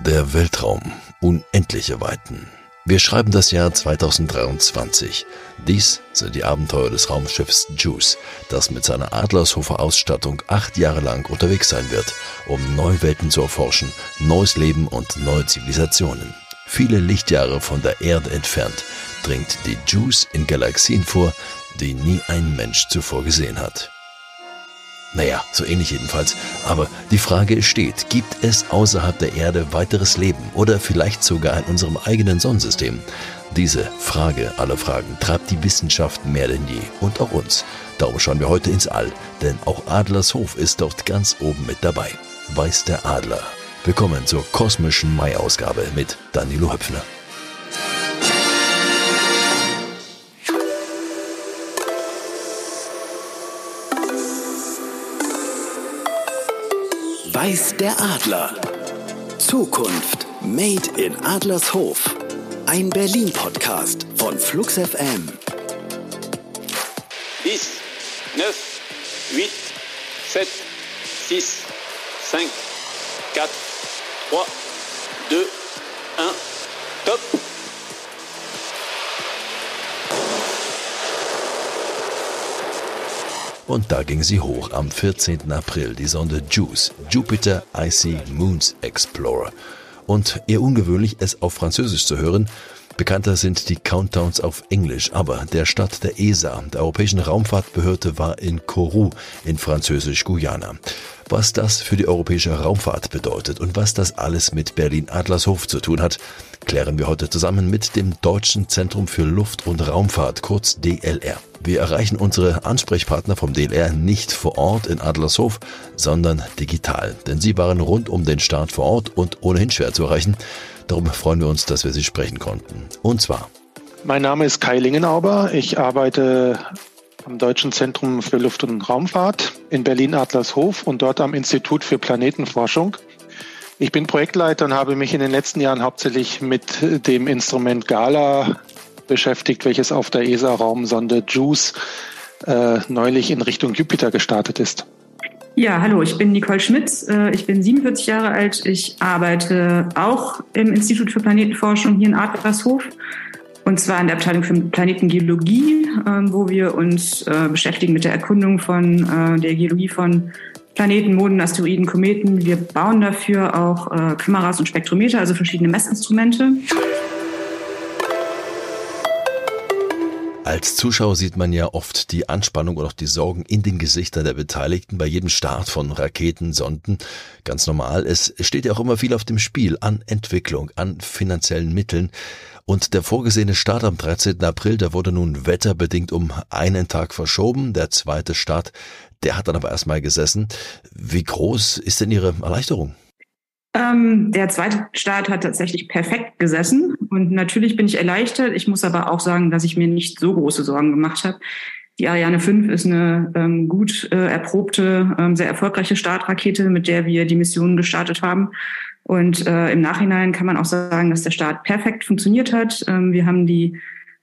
Der Weltraum, unendliche Weiten. Wir schreiben das Jahr 2023. Dies sind die Abenteuer des Raumschiffs JUICE, das mit seiner Adlershofer Ausstattung acht Jahre lang unterwegs sein wird, um neue Welten zu erforschen, neues Leben und neue Zivilisationen. Viele Lichtjahre von der Erde entfernt dringt die JUICE in Galaxien vor, die nie ein Mensch zuvor gesehen hat. Naja, so ähnlich jedenfalls. Aber die Frage steht, gibt es außerhalb der Erde weiteres Leben oder vielleicht sogar in unserem eigenen Sonnensystem? Diese Frage aller Fragen treibt die Wissenschaft mehr denn je und auch uns. Darum schauen wir heute ins All, denn auch Adlershof ist dort ganz oben mit dabei. Weiß der Adler. Willkommen zur kosmischen Mai-Ausgabe mit Danilo Höpfner. Weiß der Adler. Zukunft Made in Adlershof. Ein Berlin-Podcast von Flux FM. 10, 9, 8, 7, 6, 5, 4, 3, 2, Und da ging sie hoch am 14. April, die Sonde JUICE, Jupiter Icy Moons Explorer. Und eher ungewöhnlich, es auf Französisch zu hören, Bekannter sind die Countdowns auf Englisch, aber der Start der ESA, der Europäischen Raumfahrtbehörde, war in Kourou in Französisch-Guyana. Was das für die europäische Raumfahrt bedeutet und was das alles mit Berlin-Adlershof zu tun hat, klären wir heute zusammen mit dem Deutschen Zentrum für Luft- und Raumfahrt, kurz DLR. Wir erreichen unsere Ansprechpartner vom DLR nicht vor Ort in Adlershof, sondern digital, denn sie waren rund um den Start vor Ort und ohnehin schwer zu erreichen. Darum freuen wir uns, dass wir Sie sprechen konnten. Und zwar. Mein Name ist Kai Lingenauber. Ich arbeite am Deutschen Zentrum für Luft- und Raumfahrt in Berlin-Adlershof und dort am Institut für Planetenforschung. Ich bin Projektleiter und habe mich in den letzten Jahren hauptsächlich mit dem Instrument Gala beschäftigt, welches auf der ESA-Raumsonde JUICE äh, neulich in Richtung Jupiter gestartet ist. Ja, hallo, ich bin Nicole Schmitz. Äh, ich bin 47 Jahre alt. Ich arbeite auch im Institut für Planetenforschung hier in Adlershof. Und zwar in der Abteilung für Planetengeologie, ähm, wo wir uns äh, beschäftigen mit der Erkundung von äh, der Geologie von Planeten, Monden, Asteroiden, Kometen. Wir bauen dafür auch Kameras und Spektrometer, also verschiedene Messinstrumente. Als Zuschauer sieht man ja oft die Anspannung und auch die Sorgen in den Gesichtern der Beteiligten bei jedem Start von Raketen, Sonden. Ganz normal. Es steht ja auch immer viel auf dem Spiel an Entwicklung, an finanziellen Mitteln. Und der vorgesehene Start am 13. April, der wurde nun wetterbedingt um einen Tag verschoben. Der zweite Start, der hat dann aber erstmal gesessen. Wie groß ist denn Ihre Erleichterung? Ähm, der zweite Start hat tatsächlich perfekt gesessen und natürlich bin ich erleichtert. Ich muss aber auch sagen, dass ich mir nicht so große Sorgen gemacht habe. Die Ariane 5 ist eine ähm, gut äh, erprobte, ähm, sehr erfolgreiche Startrakete, mit der wir die Mission gestartet haben. Und äh, im Nachhinein kann man auch sagen, dass der Start perfekt funktioniert hat. Ähm, wir haben die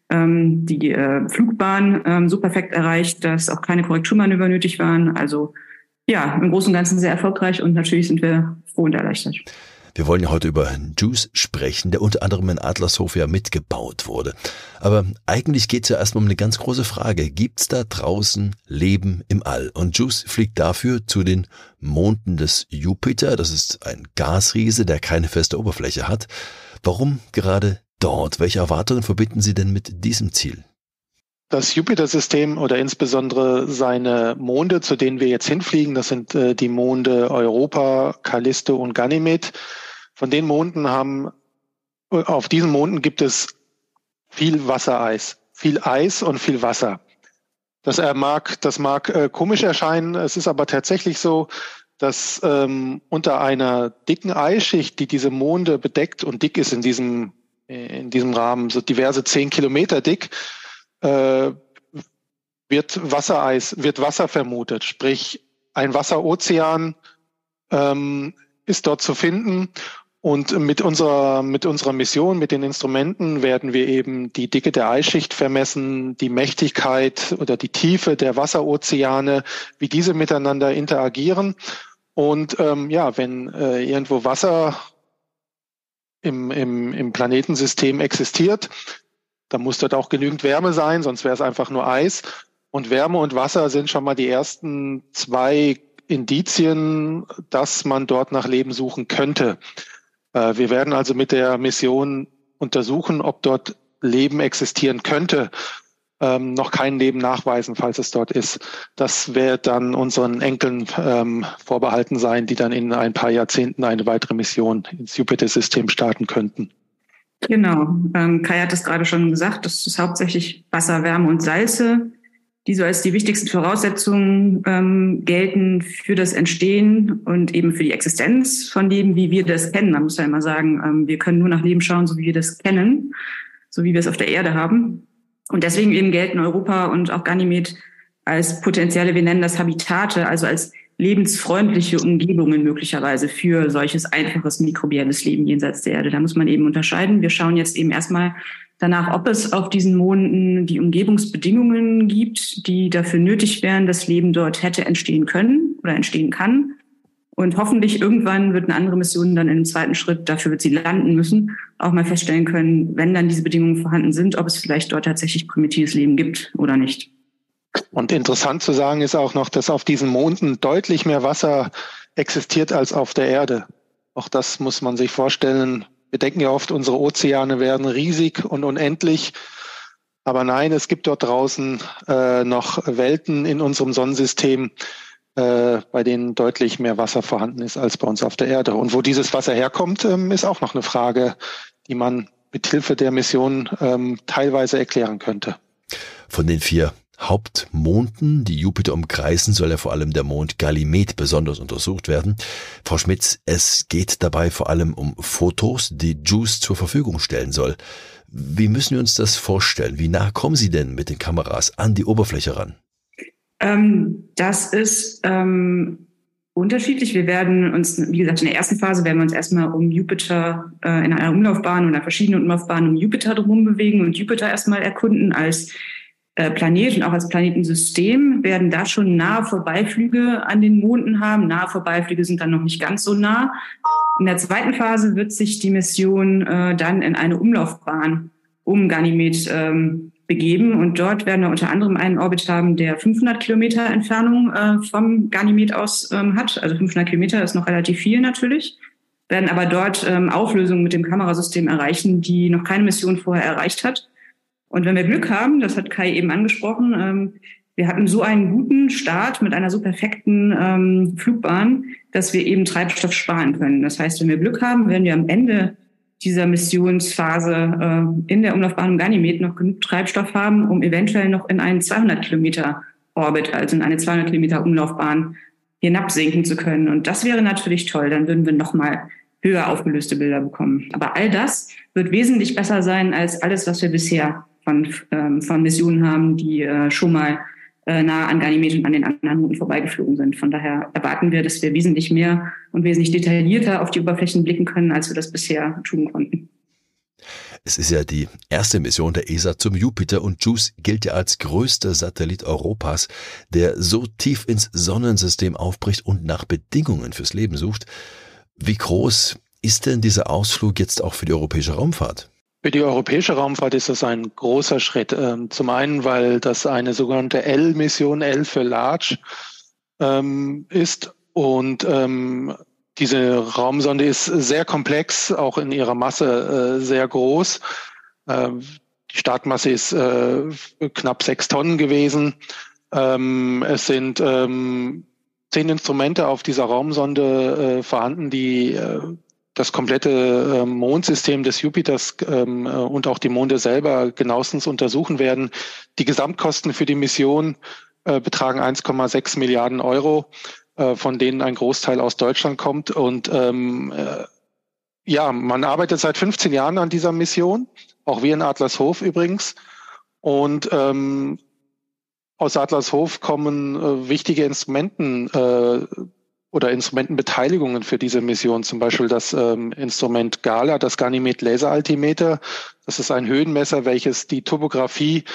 ähm, die äh, Flugbahn ähm, so perfekt erreicht, dass auch keine Korrekturmanöver nötig waren. Also ja, im Großen und Ganzen sehr erfolgreich und natürlich sind wir froh und erleichtert. Wir wollen ja heute über Juice sprechen, der unter anderem in Adlershof ja mitgebaut wurde. Aber eigentlich geht es ja erstmal um eine ganz große Frage. Gibt es da draußen Leben im All? Und Juice fliegt dafür zu den Monden des Jupiter. Das ist ein Gasriese, der keine feste Oberfläche hat. Warum gerade dort? Welche Erwartungen verbinden Sie denn mit diesem Ziel? Das Jupiter-System oder insbesondere seine Monde, zu denen wir jetzt hinfliegen, das sind äh, die Monde Europa, Callisto und Ganymed. Von den Monden haben, äh, auf diesen Monden gibt es viel Wassereis, viel Eis und viel Wasser. Das äh, mag, das mag äh, komisch erscheinen, es ist aber tatsächlich so, dass ähm, unter einer dicken Eisschicht, die diese Monde bedeckt und dick ist in diesem, in diesem Rahmen, so diverse zehn Kilometer dick, äh, wird Wassereis, wird Wasser vermutet, sprich ein Wasserozean ähm, ist dort zu finden. Und mit unserer, mit unserer Mission, mit den Instrumenten werden wir eben die Dicke der Eisschicht vermessen, die Mächtigkeit oder die Tiefe der Wasserozeane, wie diese miteinander interagieren. Und ähm, ja, wenn äh, irgendwo Wasser im, im, im Planetensystem existiert. Da muss dort auch genügend Wärme sein, sonst wäre es einfach nur Eis. Und Wärme und Wasser sind schon mal die ersten zwei Indizien, dass man dort nach Leben suchen könnte. Äh, wir werden also mit der Mission untersuchen, ob dort Leben existieren könnte. Ähm, noch kein Leben nachweisen, falls es dort ist. Das wird dann unseren Enkeln ähm, vorbehalten sein, die dann in ein paar Jahrzehnten eine weitere Mission ins Jupiter-System starten könnten. Genau. Ähm, Kai hat es gerade schon gesagt, das ist hauptsächlich Wasser, Wärme und Salze, die so als die wichtigsten Voraussetzungen ähm, gelten für das Entstehen und eben für die Existenz von Leben, wie wir das kennen. Man muss ja immer sagen, ähm, wir können nur nach Leben schauen, so wie wir das kennen, so wie wir es auf der Erde haben. Und deswegen eben gelten Europa und auch Ganymed als potenzielle, wir nennen das Habitate, also als lebensfreundliche Umgebungen möglicherweise für solches einfaches mikrobielles Leben jenseits der Erde. Da muss man eben unterscheiden. Wir schauen jetzt eben erstmal danach, ob es auf diesen Monden die Umgebungsbedingungen gibt, die dafür nötig wären, dass Leben dort hätte entstehen können oder entstehen kann. Und hoffentlich irgendwann wird eine andere Mission dann im zweiten Schritt, dafür wird sie landen müssen, auch mal feststellen können, wenn dann diese Bedingungen vorhanden sind, ob es vielleicht dort tatsächlich primitives Leben gibt oder nicht. Und interessant zu sagen ist auch noch, dass auf diesen Monden deutlich mehr Wasser existiert als auf der Erde. Auch das muss man sich vorstellen. Wir denken ja oft, unsere Ozeane werden riesig und unendlich. Aber nein, es gibt dort draußen äh, noch Welten in unserem Sonnensystem, äh, bei denen deutlich mehr Wasser vorhanden ist als bei uns auf der Erde. Und wo dieses Wasser herkommt, ähm, ist auch noch eine Frage, die man mit Hilfe der Mission ähm, teilweise erklären könnte. Von den vier Hauptmonden, die Jupiter umkreisen, soll ja vor allem der Mond Ganymed besonders untersucht werden. Frau Schmitz, es geht dabei vor allem um Fotos, die JUICE zur Verfügung stellen soll. Wie müssen wir uns das vorstellen? Wie nah kommen Sie denn mit den Kameras an die Oberfläche ran? Ähm, das ist ähm, unterschiedlich. Wir werden uns, wie gesagt, in der ersten Phase werden wir uns erstmal um Jupiter äh, in einer Umlaufbahn oder verschiedenen Umlaufbahnen um Jupiter drum bewegen und Jupiter erstmal erkunden als äh, Planet und auch als Planetensystem werden da schon nahe Vorbeiflüge an den Monden haben. Nahe Vorbeiflüge sind dann noch nicht ganz so nah. In der zweiten Phase wird sich die Mission äh, dann in eine Umlaufbahn um Ganymed ähm, begeben und dort werden wir unter anderem einen Orbit haben, der 500 Kilometer Entfernung äh, vom Ganymed aus ähm, hat. Also 500 Kilometer ist noch relativ viel natürlich. Werden aber dort ähm, Auflösungen mit dem Kamerasystem erreichen, die noch keine Mission vorher erreicht hat. Und wenn wir Glück haben, das hat Kai eben angesprochen, ähm, wir hatten so einen guten Start mit einer so perfekten ähm, Flugbahn, dass wir eben Treibstoff sparen können. Das heißt, wenn wir Glück haben, werden wir am Ende dieser Missionsphase äh, in der Umlaufbahn um Ganymed noch genug Treibstoff haben, um eventuell noch in einen 200 Kilometer Orbit, also in eine 200 Kilometer Umlaufbahn hinabsinken zu können. Und das wäre natürlich toll. Dann würden wir nochmal höher aufgelöste Bilder bekommen. Aber all das wird wesentlich besser sein als alles, was wir bisher von, ähm, von Missionen haben, die äh, schon mal äh, nah an Ganymed und an den anderen Routen vorbeigeflogen sind. Von daher erwarten wir, dass wir wesentlich mehr und wesentlich detaillierter auf die Oberflächen blicken können, als wir das bisher tun konnten. Es ist ja die erste Mission der ESA zum Jupiter und JUICE gilt ja als größter Satellit Europas, der so tief ins Sonnensystem aufbricht und nach Bedingungen fürs Leben sucht. Wie groß ist denn dieser Ausflug jetzt auch für die europäische Raumfahrt? Für die europäische Raumfahrt ist das ein großer Schritt. Ähm, zum einen, weil das eine sogenannte L-Mission, L für Large, ähm, ist und ähm, diese Raumsonde ist sehr komplex, auch in ihrer Masse äh, sehr groß. die Startmasse ist äh, knapp sechs Tonnen gewesen. es sind zehn Instrumente auf dieser Raumsonde äh, vorhanden, die das komplette ähm, Mondsystem des Jupiters ähm, äh, und auch die Monde selber genauestens untersuchen werden. Die Gesamtkosten für die Mission äh, betragen 1,6 Milliarden Euro, äh, von denen ein Großteil aus Deutschland kommt. Und ähm, äh, ja, man arbeitet seit 15 Jahren an dieser Mission, auch wir in Adlershof übrigens. Und ähm, aus Adlershof kommen äh, wichtige Instrumenten äh, oder Instrumentenbeteiligungen für diese Mission, zum Beispiel das ähm, Instrument Gala, das Ganymed Laser Altimeter. Das ist ein Höhenmesser, welches die Topographie,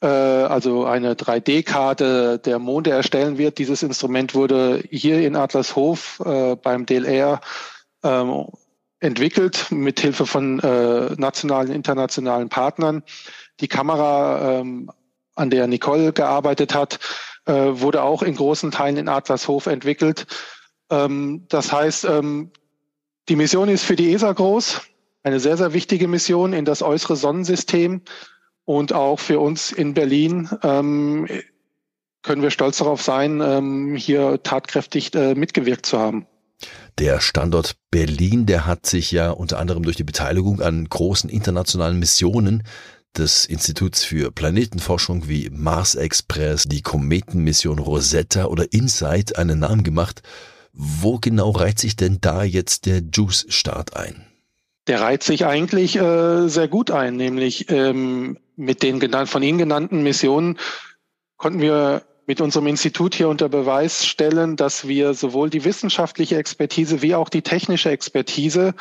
äh, also eine 3D-Karte der Monde erstellen wird. Dieses Instrument wurde hier in Adlershof äh, beim DLR ähm, entwickelt mit Hilfe von äh, nationalen, internationalen Partnern. Die Kamera, ähm, an der Nicole gearbeitet hat, äh, wurde auch in großen Teilen in Adlershof entwickelt. Ähm, das heißt, ähm, die Mission ist für die ESA groß, eine sehr, sehr wichtige Mission in das äußere Sonnensystem und auch für uns in Berlin ähm, können wir stolz darauf sein, ähm, hier tatkräftig äh, mitgewirkt zu haben. Der Standort Berlin, der hat sich ja unter anderem durch die Beteiligung an großen internationalen Missionen des Instituts für Planetenforschung wie Mars Express, die Kometenmission Rosetta oder InSight einen Namen gemacht. Wo genau reiht sich denn da jetzt der JUICE-Start ein? Der reiht sich eigentlich äh, sehr gut ein, nämlich ähm, mit den von Ihnen genannten Missionen konnten wir mit unserem Institut hier unter Beweis stellen, dass wir sowohl die wissenschaftliche Expertise wie auch die technische Expertise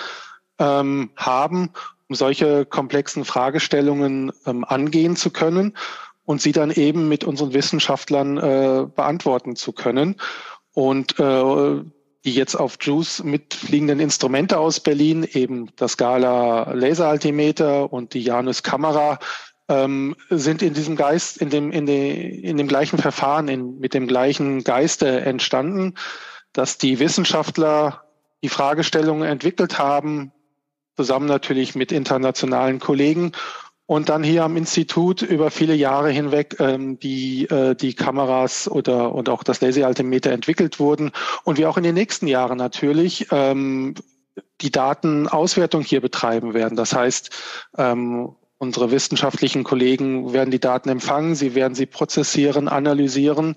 ähm, haben, um solche komplexen Fragestellungen ähm, angehen zu können und sie dann eben mit unseren Wissenschaftlern äh, beantworten zu können. Und äh, die jetzt auf JUICE mitfliegenden Instrumente aus Berlin, eben das Gala Laseraltimeter und die Janus Kamera, ähm, sind in diesem Geist, in dem, in, de, in dem gleichen Verfahren, in, mit dem gleichen Geiste entstanden, dass die Wissenschaftler die Fragestellungen entwickelt haben, zusammen natürlich mit internationalen Kollegen und dann hier am Institut über viele Jahre hinweg ähm, die, äh, die Kameras oder und auch das Laseraltimeter entwickelt wurden und wir auch in den nächsten Jahren natürlich ähm, die Datenauswertung hier betreiben werden. Das heißt, ähm, Unsere wissenschaftlichen Kollegen werden die Daten empfangen, sie werden sie prozessieren, analysieren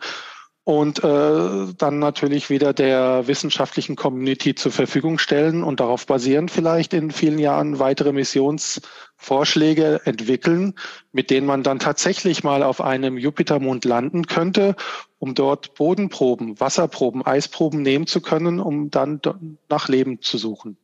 und äh, dann natürlich wieder der wissenschaftlichen Community zur Verfügung stellen und darauf basierend vielleicht in vielen Jahren weitere Missionsvorschläge entwickeln, mit denen man dann tatsächlich mal auf einem Jupitermond landen könnte, um dort Bodenproben, Wasserproben, Eisproben nehmen zu können, um dann nach Leben zu suchen.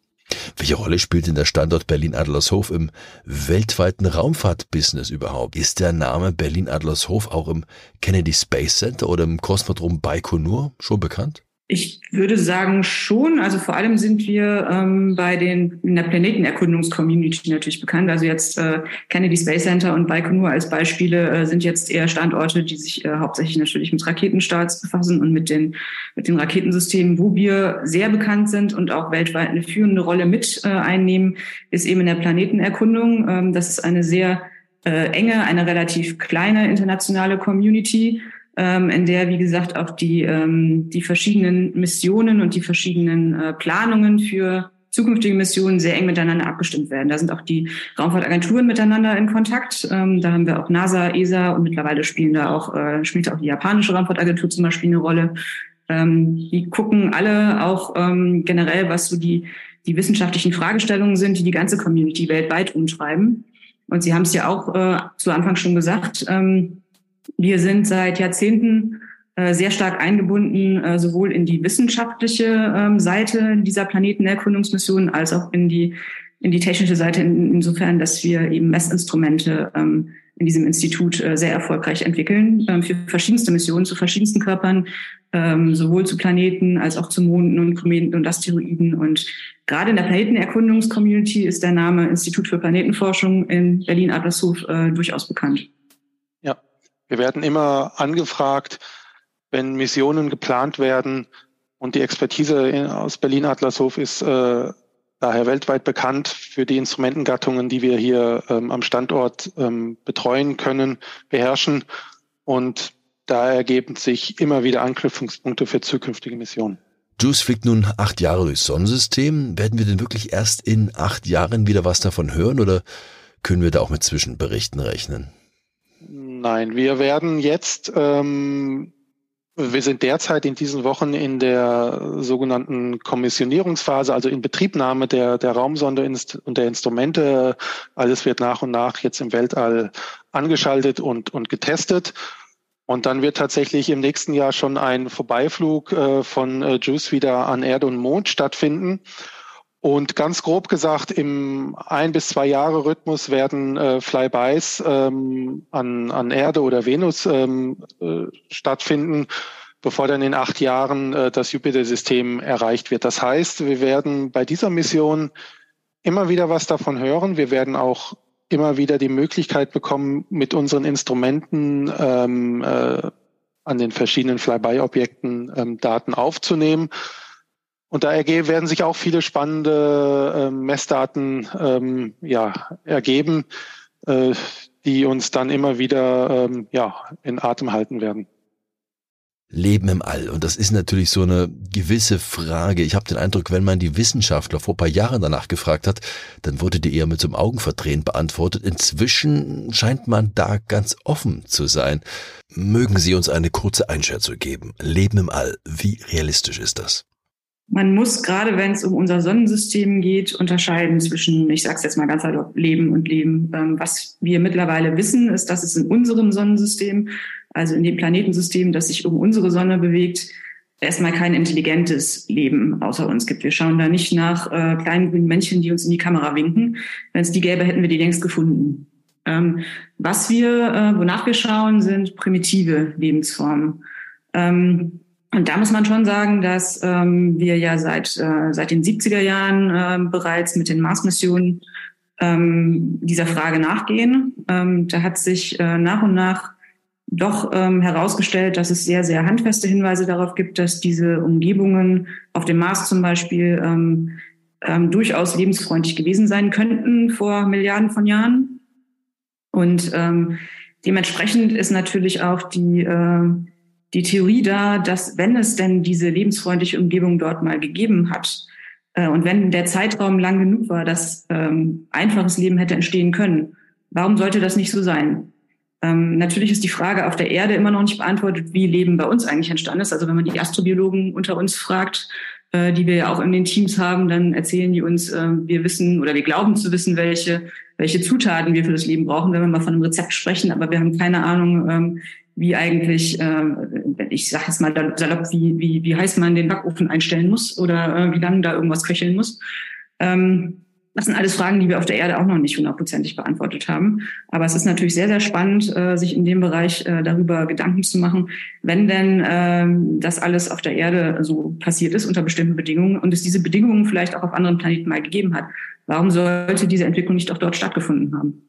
Welche Rolle spielt denn der Standort Berlin-Adlershof im weltweiten Raumfahrtbusiness überhaupt? Ist der Name Berlin-Adlershof auch im Kennedy Space Center oder im Kosmodrom Baikonur schon bekannt? Ich würde sagen schon. Also vor allem sind wir ähm, bei den in der Planetenerkundungs-Community natürlich bekannt. Also jetzt äh, Kennedy Space Center und Baikonur als Beispiele äh, sind jetzt eher Standorte, die sich äh, hauptsächlich natürlich mit Raketenstarts befassen und mit den mit den Raketensystemen, wo wir sehr bekannt sind und auch weltweit eine führende Rolle mit äh, einnehmen, ist eben in der Planetenerkundung. Ähm, das ist eine sehr äh, enge, eine relativ kleine internationale Community ähm, in der, wie gesagt, auch die, ähm, die verschiedenen Missionen und die verschiedenen äh, Planungen für zukünftige Missionen sehr eng miteinander abgestimmt werden. Da sind auch die Raumfahrtagenturen miteinander in Kontakt. Ähm, da haben wir auch NASA, ESA und mittlerweile spielen da auch, äh, spielt auch die japanische Raumfahrtagentur zum Beispiel eine Rolle. Ähm, die gucken alle auch ähm, generell, was so die, die wissenschaftlichen Fragestellungen sind, die die ganze Community weltweit umtreiben. Und Sie haben es ja auch äh, zu Anfang schon gesagt, ähm, wir sind seit Jahrzehnten äh, sehr stark eingebunden, äh, sowohl in die wissenschaftliche ähm, Seite dieser Planetenerkundungsmission als auch in die, in die technische Seite, insofern, dass wir eben Messinstrumente ähm, in diesem Institut äh, sehr erfolgreich entwickeln ähm, für verschiedenste Missionen zu verschiedensten Körpern, sowohl zu Planeten als auch zu Monden und Kometen und Asteroiden. Und gerade in der Planetenerkundungscommunity ist der Name Institut für Planetenforschung in Berlin-Adlershof durchaus bekannt. Wir werden immer angefragt, wenn Missionen geplant werden und die Expertise aus Berlin-Adlershof ist äh, daher weltweit bekannt für die Instrumentengattungen, die wir hier ähm, am Standort ähm, betreuen können, beherrschen. Und da ergeben sich immer wieder Anknüpfungspunkte für zukünftige Missionen. JUICE fliegt nun acht Jahre durchs Sonnensystem. Werden wir denn wirklich erst in acht Jahren wieder was davon hören oder können wir da auch mit Zwischenberichten rechnen? Nein, wir werden jetzt, ähm, wir sind derzeit in diesen Wochen in der sogenannten Kommissionierungsphase, also in Betriebnahme der, der Raumsonde und der Instrumente. Alles wird nach und nach jetzt im Weltall angeschaltet und, und getestet. Und dann wird tatsächlich im nächsten Jahr schon ein Vorbeiflug äh, von äh, JUICE wieder an Erde und Mond stattfinden. Und ganz grob gesagt, im ein bis zwei Jahre Rhythmus werden äh, Flybys ähm, an, an Erde oder Venus ähm, äh, stattfinden, bevor dann in acht Jahren äh, das Jupiter-System erreicht wird. Das heißt, wir werden bei dieser Mission immer wieder was davon hören. Wir werden auch immer wieder die Möglichkeit bekommen, mit unseren Instrumenten ähm, äh, an den verschiedenen Flyby-Objekten ähm, Daten aufzunehmen. Und da werden sich auch viele spannende äh, Messdaten ähm, ja, ergeben, äh, die uns dann immer wieder ähm, ja, in Atem halten werden. Leben im All. Und das ist natürlich so eine gewisse Frage. Ich habe den Eindruck, wenn man die Wissenschaftler vor paar Jahren danach gefragt hat, dann wurde die eher mit so einem Augenverdrehen beantwortet. Inzwischen scheint man da ganz offen zu sein. Mögen Sie uns eine kurze Einschätzung geben? Leben im All, wie realistisch ist das? Man muss gerade, wenn es um unser Sonnensystem geht, unterscheiden zwischen, ich sage es jetzt mal ganz salopp, Leben und Leben. Ähm, was wir mittlerweile wissen, ist, dass es in unserem Sonnensystem, also in dem Planetensystem, das sich um unsere Sonne bewegt, erstmal kein intelligentes Leben außer uns gibt. Wir schauen da nicht nach äh, kleinen grünen Männchen, die uns in die Kamera winken. Wenn es die gäbe, hätten wir die längst gefunden. Ähm, was wir, äh, wonach wir schauen, sind primitive Lebensformen. Ähm, und da muss man schon sagen, dass ähm, wir ja seit, äh, seit den 70er Jahren äh, bereits mit den Mars-Missionen ähm, dieser Frage nachgehen. Ähm, da hat sich äh, nach und nach doch ähm, herausgestellt, dass es sehr, sehr handfeste Hinweise darauf gibt, dass diese Umgebungen auf dem Mars zum Beispiel ähm, ähm, durchaus lebensfreundlich gewesen sein könnten vor Milliarden von Jahren. Und ähm, dementsprechend ist natürlich auch die äh, die Theorie da, dass wenn es denn diese lebensfreundliche Umgebung dort mal gegeben hat äh, und wenn der Zeitraum lang genug war, dass ähm, einfaches Leben hätte entstehen können, warum sollte das nicht so sein? Ähm, natürlich ist die Frage auf der Erde immer noch nicht beantwortet, wie Leben bei uns eigentlich entstanden ist. Also wenn man die Astrobiologen unter uns fragt, äh, die wir ja auch in den Teams haben, dann erzählen die uns, äh, wir wissen oder wir glauben zu wissen, welche, welche Zutaten wir für das Leben brauchen, wenn wir mal von einem Rezept sprechen, aber wir haben keine Ahnung, ähm, wie eigentlich, äh, ich sage jetzt mal salopp, wie, wie, wie heiß man den Backofen einstellen muss oder äh, wie lange da irgendwas köcheln muss. Ähm, das sind alles Fragen, die wir auf der Erde auch noch nicht hundertprozentig beantwortet haben. Aber es ist natürlich sehr, sehr spannend, äh, sich in dem Bereich äh, darüber Gedanken zu machen, wenn denn äh, das alles auf der Erde so passiert ist unter bestimmten Bedingungen und es diese Bedingungen vielleicht auch auf anderen Planeten mal gegeben hat. Warum sollte diese Entwicklung nicht auch dort stattgefunden haben?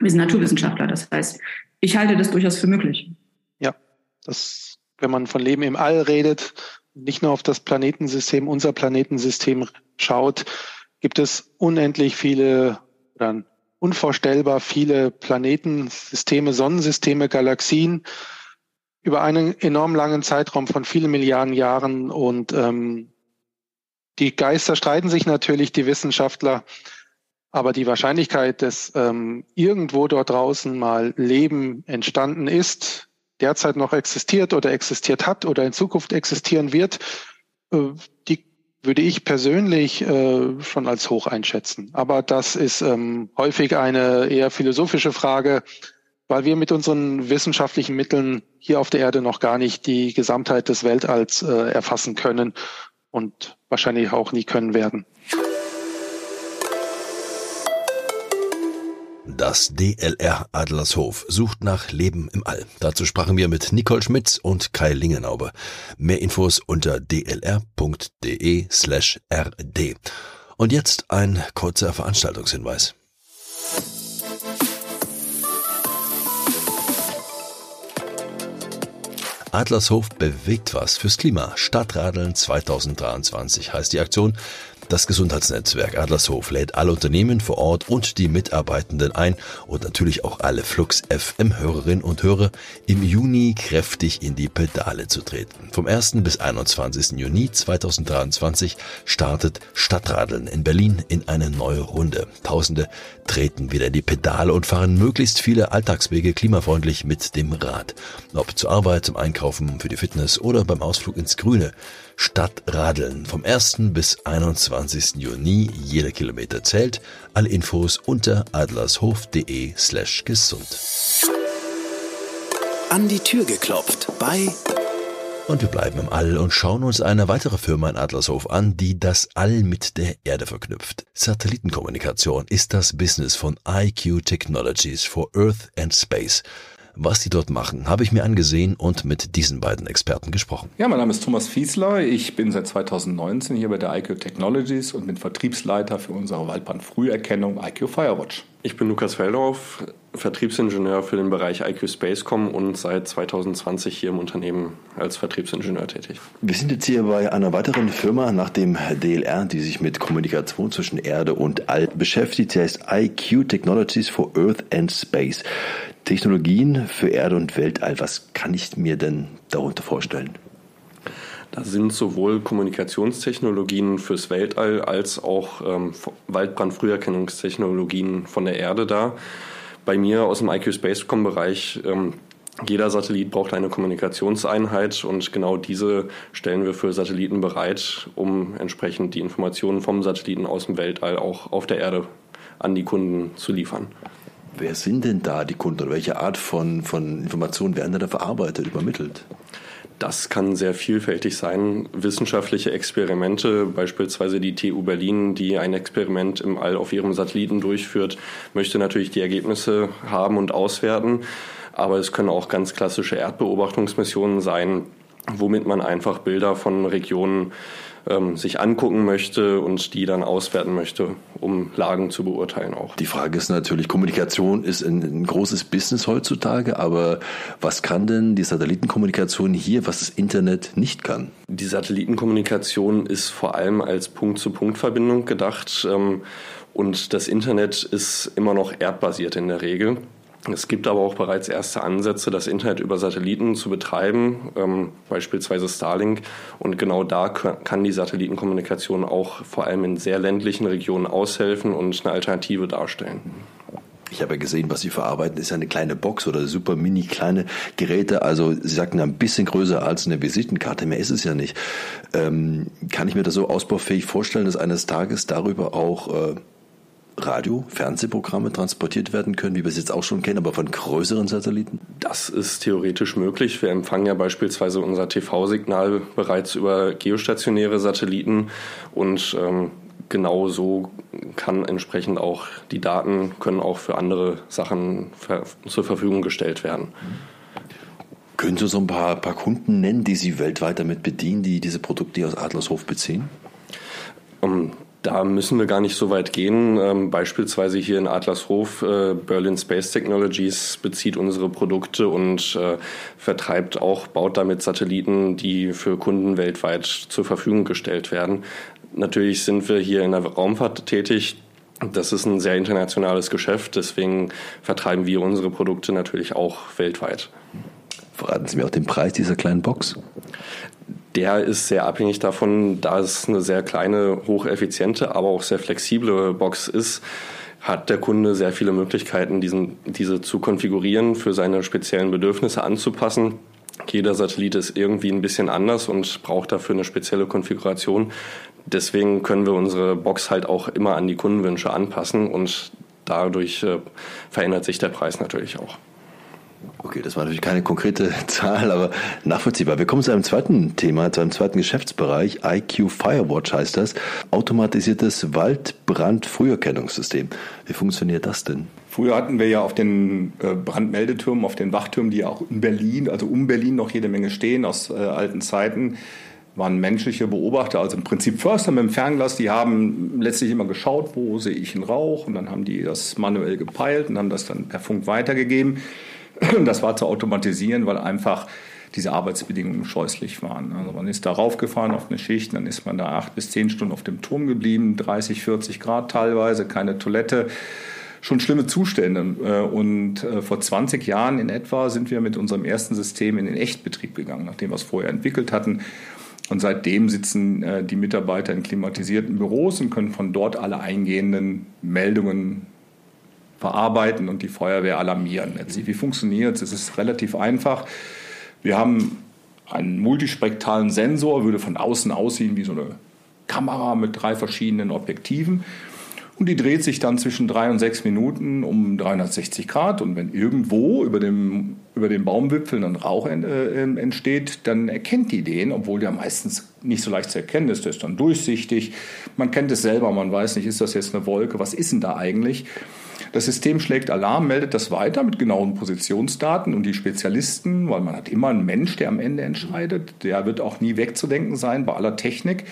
Wir sind Naturwissenschaftler, das heißt, ich halte das durchaus für möglich. Ja, das, wenn man von Leben im All redet, nicht nur auf das Planetensystem, unser Planetensystem schaut, gibt es unendlich viele oder unvorstellbar viele Planetensysteme, Sonnensysteme, Galaxien über einen enorm langen Zeitraum von vielen Milliarden Jahren. Und ähm, die Geister streiten sich natürlich, die Wissenschaftler. Aber die Wahrscheinlichkeit, dass ähm, irgendwo dort draußen mal Leben entstanden ist, derzeit noch existiert oder existiert hat oder in Zukunft existieren wird, äh, die würde ich persönlich äh, schon als hoch einschätzen. Aber das ist ähm, häufig eine eher philosophische Frage, weil wir mit unseren wissenschaftlichen Mitteln hier auf der Erde noch gar nicht die Gesamtheit des Weltalls äh, erfassen können und wahrscheinlich auch nie können werden. Das DLR Adlershof sucht nach Leben im All. Dazu sprachen wir mit Nicole Schmitz und Kai Lingenaube. Mehr Infos unter dlr.de slash rd. Und jetzt ein kurzer Veranstaltungshinweis. Adlershof bewegt was fürs Klima. Stadtradeln 2023 heißt die Aktion. Das Gesundheitsnetzwerk Adlershof lädt alle Unternehmen vor Ort und die Mitarbeitenden ein und natürlich auch alle Flux FM Hörerinnen und Hörer im Juni kräftig in die Pedale zu treten. Vom 1. bis 21. Juni 2023 startet Stadtradeln in Berlin in eine neue Runde. Tausende treten wieder in die Pedale und fahren möglichst viele Alltagswege klimafreundlich mit dem Rad. Ob zur Arbeit, zum Einkaufen, für die Fitness oder beim Ausflug ins Grüne. Stadtradeln vom 1. bis 21. Juni. Jeder Kilometer zählt. Alle Infos unter adlershof.de slash gesund. An die Tür geklopft bei und wir bleiben im All und schauen uns eine weitere Firma in Adlershof an, die das All mit der Erde verknüpft. Satellitenkommunikation ist das Business von IQ Technologies for Earth and Space. Was die dort machen, habe ich mir angesehen und mit diesen beiden Experten gesprochen. Ja, mein Name ist Thomas Fiesler. Ich bin seit 2019 hier bei der IQ Technologies und bin Vertriebsleiter für unsere Waldbrandfrüherkennung IQ Firewatch. Ich bin Lukas Feldorf, Vertriebsingenieur für den Bereich IQ Spacecom und seit 2020 hier im Unternehmen als Vertriebsingenieur tätig. Wir sind jetzt hier bei einer weiteren Firma nach dem DLR, die sich mit Kommunikation zwischen Erde und All beschäftigt. Sie heißt IQ Technologies for Earth and Space. Technologien für Erde und Weltall. Was kann ich mir denn darunter vorstellen? Da sind sowohl Kommunikationstechnologien fürs Weltall als auch ähm, Waldbrandfrüherkennungstechnologien von der Erde da. Bei mir aus dem IQ Spacecom-Bereich, ähm, jeder Satellit braucht eine Kommunikationseinheit und genau diese stellen wir für Satelliten bereit, um entsprechend die Informationen vom Satelliten aus dem Weltall auch auf der Erde an die Kunden zu liefern. Wer sind denn da die Kunden oder welche Art von, von Informationen werden da verarbeitet, übermittelt? Das kann sehr vielfältig sein. Wissenschaftliche Experimente, beispielsweise die TU Berlin, die ein Experiment im All auf ihrem Satelliten durchführt, möchte natürlich die Ergebnisse haben und auswerten. Aber es können auch ganz klassische Erdbeobachtungsmissionen sein, womit man einfach Bilder von Regionen ähm, sich angucken möchte und die dann auswerten möchte, um Lagen zu beurteilen auch. Die Frage ist natürlich, Kommunikation ist ein, ein großes Business heutzutage, aber was kann denn die Satellitenkommunikation hier, was das Internet nicht kann? Die Satellitenkommunikation ist vor allem als Punkt-zu-Punkt-Verbindung gedacht. Ähm, und das Internet ist immer noch erdbasiert in der Regel. Es gibt aber auch bereits erste Ansätze, das Internet über Satelliten zu betreiben, ähm, beispielsweise Starlink. Und genau da kann die Satellitenkommunikation auch vor allem in sehr ländlichen Regionen aushelfen und eine Alternative darstellen. Ich habe ja gesehen, was Sie verarbeiten, ist ja eine kleine Box oder super mini kleine Geräte. Also Sie sagten ein bisschen größer als eine Visitenkarte. Mehr ist es ja nicht. Ähm, kann ich mir das so ausbaufähig vorstellen, dass eines Tages darüber auch äh, Radio-, Fernsehprogramme transportiert werden können, wie wir es jetzt auch schon kennen, aber von größeren Satelliten? Das ist theoretisch möglich. Wir empfangen ja beispielsweise unser TV-Signal bereits über geostationäre Satelliten und ähm, genau so kann entsprechend auch die Daten können auch für andere Sachen ver zur Verfügung gestellt werden. Können Sie so ein paar, paar Kunden nennen, die Sie weltweit damit bedienen, die diese Produkte aus Adlershof beziehen? Um, da müssen wir gar nicht so weit gehen. Ähm, beispielsweise hier in Adlershof, äh, Berlin Space Technologies bezieht unsere Produkte und äh, vertreibt auch, baut damit Satelliten, die für Kunden weltweit zur Verfügung gestellt werden. Natürlich sind wir hier in der Raumfahrt tätig. Das ist ein sehr internationales Geschäft, deswegen vertreiben wir unsere Produkte natürlich auch weltweit. Verraten Sie mir auch den Preis dieser kleinen Box? Der ist sehr abhängig davon, da es eine sehr kleine, hocheffiziente, aber auch sehr flexible Box ist, hat der Kunde sehr viele Möglichkeiten, diesen, diese zu konfigurieren, für seine speziellen Bedürfnisse anzupassen. Jeder Satellit ist irgendwie ein bisschen anders und braucht dafür eine spezielle Konfiguration. Deswegen können wir unsere Box halt auch immer an die Kundenwünsche anpassen und dadurch äh, verändert sich der Preis natürlich auch. Okay, das war natürlich keine konkrete Zahl, aber nachvollziehbar. Wir kommen zu einem zweiten Thema, zu einem zweiten Geschäftsbereich. IQ Firewatch heißt das. Automatisiertes Waldbrandfrüherkennungssystem. Wie funktioniert das denn? Früher hatten wir ja auf den äh, Brandmeldetürmen, auf den Wachtürmen, die ja auch in Berlin, also um Berlin noch jede Menge stehen aus äh, alten Zeiten, waren menschliche Beobachter, also im Prinzip Förster mit dem Fernglas, die haben letztlich immer geschaut, wo sehe ich einen Rauch und dann haben die das manuell gepeilt und haben das dann per Funk weitergegeben. Das war zu automatisieren, weil einfach diese Arbeitsbedingungen scheußlich waren. Also man ist da raufgefahren auf eine Schicht, dann ist man da acht bis zehn Stunden auf dem Turm geblieben, 30, 40 Grad teilweise, keine Toilette. Schon schlimme Zustände. Äh, und äh, vor 20 Jahren in etwa sind wir mit unserem ersten System in den Echtbetrieb gegangen, nachdem wir es vorher entwickelt hatten. Und seitdem sitzen äh, die Mitarbeiter in klimatisierten Büros und können von dort alle eingehenden Meldungen verarbeiten und die Feuerwehr alarmieren. Letztlich, wie funktioniert es? Es ist relativ einfach. Wir haben einen multispektralen Sensor, würde von außen aussehen wie so eine Kamera mit drei verschiedenen Objektiven. Und die dreht sich dann zwischen drei und sechs Minuten um 360 Grad. Und wenn irgendwo über dem, über den Baumwipfeln ein Rauch äh, entsteht, dann erkennt die den, obwohl der meistens nicht so leicht zu erkennen ist. Der ist dann durchsichtig. Man kennt es selber, man weiß nicht, ist das jetzt eine Wolke, was ist denn da eigentlich? Das System schlägt Alarm, meldet das weiter mit genauen Positionsdaten und die Spezialisten, weil man hat immer einen Mensch, der am Ende entscheidet, der wird auch nie wegzudenken sein bei aller Technik.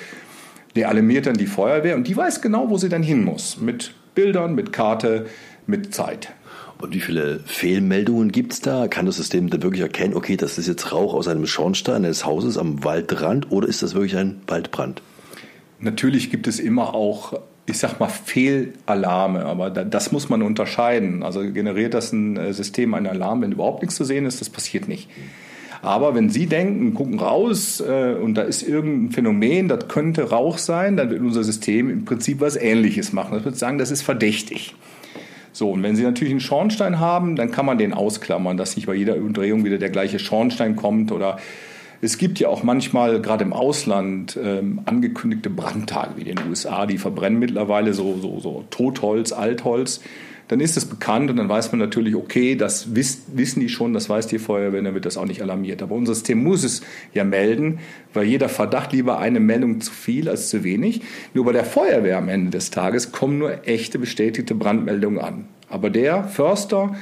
Der alarmiert dann die Feuerwehr und die weiß genau, wo sie dann hin muss. Mit Bildern, mit Karte, mit Zeit. Und wie viele Fehlmeldungen gibt es da? Kann das System da wirklich erkennen, okay, das ist jetzt Rauch aus einem Schornstein eines Hauses am Waldrand oder ist das wirklich ein Waldbrand? Natürlich gibt es immer auch, ich sag mal, Fehlalarme, aber das muss man unterscheiden. Also generiert das ein äh, System einen Alarm, wenn überhaupt nichts zu sehen ist, das passiert nicht. Aber wenn Sie denken, gucken raus äh, und da ist irgendein Phänomen, das könnte Rauch sein, dann wird unser System im Prinzip was Ähnliches machen. Das wird sagen, das ist verdächtig. So, und wenn Sie natürlich einen Schornstein haben, dann kann man den ausklammern, dass nicht bei jeder Umdrehung wieder der gleiche Schornstein kommt oder es gibt ja auch manchmal, gerade im Ausland, ähm, angekündigte Brandtage wie in den USA, die verbrennen mittlerweile so, so, so Totholz, Altholz. Dann ist es bekannt und dann weiß man natürlich, okay, das wiss, wissen die schon, das weiß die Feuerwehr, dann wird das auch nicht alarmiert. Aber unser System muss es ja melden, weil jeder Verdacht lieber eine Meldung zu viel als zu wenig. Nur bei der Feuerwehr am Ende des Tages kommen nur echte bestätigte Brandmeldungen an. Aber der Förster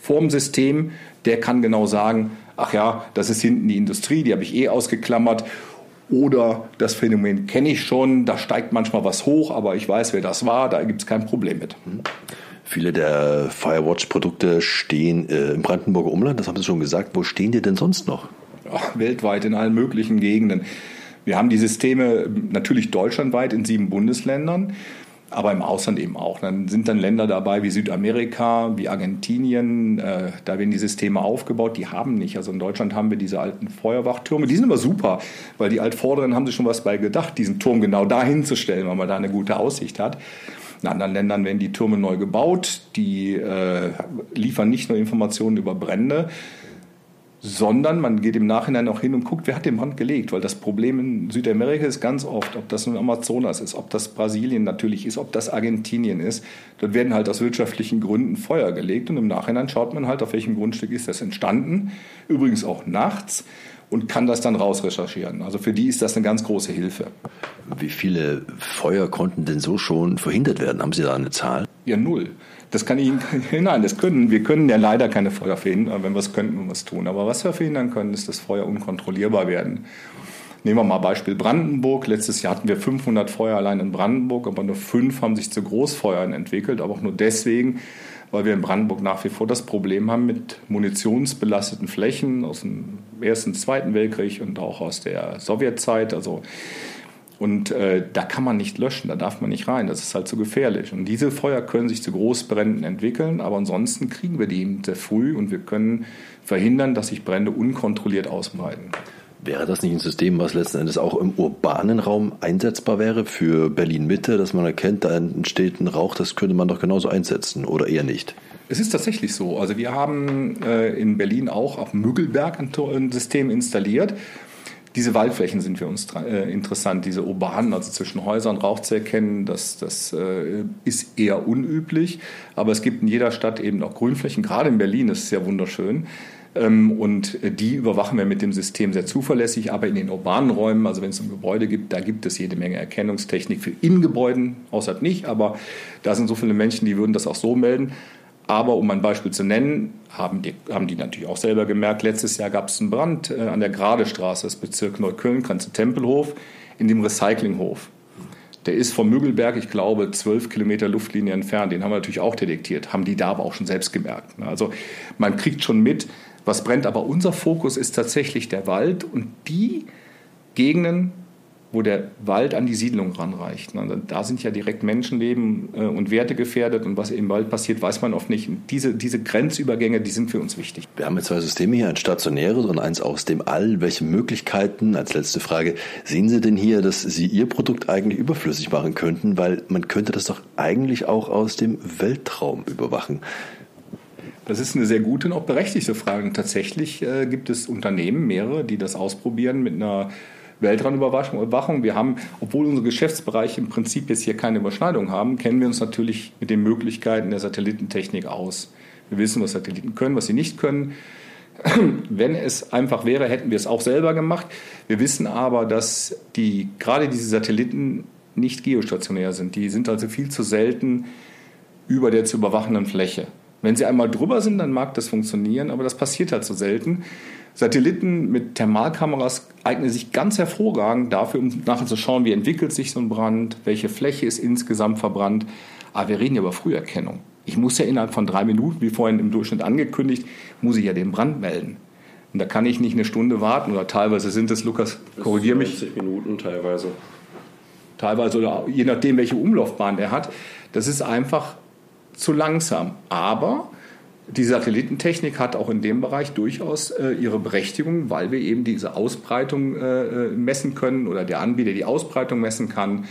vorm System, der kann genau sagen, ach ja, das ist hinten die Industrie, die habe ich eh ausgeklammert. Oder das Phänomen kenne ich schon, da steigt manchmal was hoch, aber ich weiß, wer das war, da gibt es kein Problem mit. Mhm. Viele der Firewatch-Produkte stehen äh, im Brandenburger Umland, das haben Sie schon gesagt. Wo stehen die denn sonst noch? Ja, weltweit in allen möglichen Gegenden. Wir haben die Systeme natürlich deutschlandweit in sieben Bundesländern, aber im Ausland eben auch. Dann sind dann Länder dabei wie Südamerika, wie Argentinien, äh, da werden die Systeme aufgebaut, die haben nicht. Also in Deutschland haben wir diese alten Feuerwachtürme, die sind aber super, weil die Altvorderen haben sich schon was bei gedacht, diesen Turm genau dahin zu stellen, weil man da eine gute Aussicht hat. In anderen Ländern werden die Türme neu gebaut, die äh, liefern nicht nur Informationen über Brände, sondern man geht im Nachhinein auch hin und guckt, wer hat den Brand gelegt. Weil das Problem in Südamerika ist ganz oft, ob das nun Amazonas ist, ob das Brasilien natürlich ist, ob das Argentinien ist. Dort werden halt aus wirtschaftlichen Gründen Feuer gelegt und im Nachhinein schaut man halt, auf welchem Grundstück ist das entstanden. Übrigens auch nachts und kann das dann rausrecherchieren. Also für die ist das eine ganz große Hilfe. Wie viele Feuer konnten denn so schon verhindert werden? Haben Sie da eine Zahl? Ja, null. Das kann ich Ihnen, nein, das können, wir können ja leider keine Feuer verhindern, wenn wir es könnten, wir was tun. Aber was wir verhindern können, ist, dass Feuer unkontrollierbar werden. Nehmen wir mal Beispiel Brandenburg. Letztes Jahr hatten wir 500 Feuer allein in Brandenburg, aber nur fünf haben sich zu Großfeuern entwickelt, aber auch nur deswegen, weil wir in Brandenburg nach wie vor das Problem haben mit munitionsbelasteten Flächen aus dem Ersten, Zweiten Weltkrieg und auch aus der Sowjetzeit. Also und äh, da kann man nicht löschen, da darf man nicht rein, das ist halt zu gefährlich. Und diese Feuer können sich zu Großbränden entwickeln, aber ansonsten kriegen wir die eben sehr früh und wir können verhindern, dass sich Brände unkontrolliert ausbreiten. Wäre das nicht ein System, was letzten Endes auch im urbanen Raum einsetzbar wäre für Berlin Mitte, dass man erkennt, da entsteht ein Rauch, das könnte man doch genauso einsetzen oder eher nicht? Es ist tatsächlich so. Also wir haben äh, in Berlin auch auf Müggelberg ein, ein System installiert. Diese Waldflächen sind für uns äh, interessant, diese urbanen, also zwischen Häusern Rauch zu erkennen, das, das äh, ist eher unüblich. Aber es gibt in jeder Stadt eben auch Grünflächen, gerade in Berlin ist es ja wunderschön. Ähm, und die überwachen wir mit dem System sehr zuverlässig. Aber in den urbanen Räumen, also wenn es um Gebäude gibt, da gibt es jede Menge Erkennungstechnik für Innengebäuden, außerhalb nicht. Aber da sind so viele Menschen, die würden das auch so melden. Aber um ein Beispiel zu nennen, haben die, haben die natürlich auch selber gemerkt, letztes Jahr gab es einen Brand äh, an der Gradestraße, das Bezirk Neukölln, Grenze Tempelhof, in dem Recyclinghof. Der ist vom Müggelberg, ich glaube, zwölf Kilometer Luftlinie entfernt. Den haben wir natürlich auch detektiert, haben die da aber auch schon selbst gemerkt. Also man kriegt schon mit, was brennt. Aber unser Fokus ist tatsächlich der Wald und die Gegenden, wo der Wald an die Siedlung ranreicht. Da sind ja direkt Menschenleben äh, und Werte gefährdet und was im Wald passiert, weiß man oft nicht. Und diese, diese Grenzübergänge, die sind für uns wichtig. Wir haben jetzt zwei Systeme hier, ein stationäres und eins aus dem All. Welche Möglichkeiten, als letzte Frage, sehen Sie denn hier, dass Sie Ihr Produkt eigentlich überflüssig machen könnten? Weil man könnte das doch eigentlich auch aus dem Weltraum überwachen. Das ist eine sehr gute und auch berechtigte Frage. Und tatsächlich äh, gibt es Unternehmen, mehrere, die das ausprobieren mit einer Weltraumüberwachung. Wir haben, obwohl unsere Geschäftsbereiche im Prinzip jetzt hier keine Überschneidung haben, kennen wir uns natürlich mit den Möglichkeiten der Satellitentechnik aus. Wir wissen, was Satelliten können, was sie nicht können. Wenn es einfach wäre, hätten wir es auch selber gemacht. Wir wissen aber, dass die, gerade diese Satelliten nicht geostationär sind. Die sind also viel zu selten über der zu überwachenden Fläche. Wenn sie einmal drüber sind, dann mag das funktionieren, aber das passiert halt so selten. Satelliten mit Thermalkameras eignen sich ganz hervorragend dafür, um nachher zu schauen, wie entwickelt sich so ein Brand, welche Fläche ist insgesamt verbrannt. Aber wir reden ja über Früherkennung. Ich muss ja innerhalb von drei Minuten, wie vorhin im Durchschnitt angekündigt, muss ich ja den Brand melden. Und da kann ich nicht eine Stunde warten oder teilweise sind es, Lukas, korrigier mich. 90 Minuten teilweise. Teilweise oder je nachdem, welche Umlaufbahn der hat. Das ist einfach zu langsam. Aber die Satellitentechnik hat auch in dem Bereich durchaus äh, ihre Berechtigung, weil wir eben diese Ausbreitung äh, äh, messen können oder der Anbieter die Ausbreitung messen kann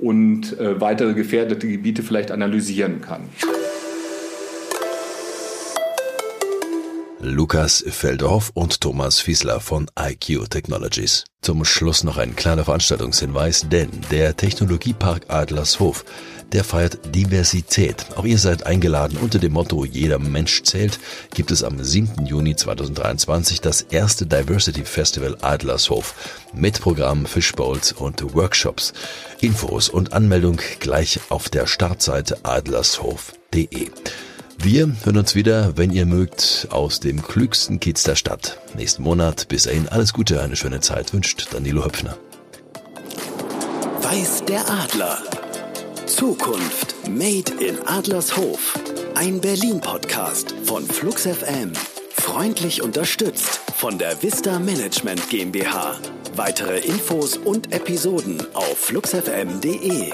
und äh, weitere gefährdete Gebiete vielleicht analysieren kann. Lukas Feldorf und Thomas Fiesler von IQ Technologies. Zum Schluss noch ein kleiner Veranstaltungshinweis, denn der Technologiepark Adlershof, der feiert Diversität. Auch ihr seid eingeladen unter dem Motto Jeder Mensch zählt, gibt es am 7. Juni 2023 das erste Diversity Festival Adlershof mit Programm Fishbowls und Workshops. Infos und Anmeldung gleich auf der Startseite adlershof.de. Wir hören uns wieder, wenn ihr mögt, aus dem klügsten Kiez der Stadt. Nächsten Monat. Bis dahin alles Gute, eine schöne Zeit wünscht Danilo Höpfner. Weiß der Adler. Zukunft Made in Adlershof. Ein Berlin-Podcast von Flux FM. Freundlich unterstützt von der Vista Management GmbH. Weitere Infos und Episoden auf fluxfm.de.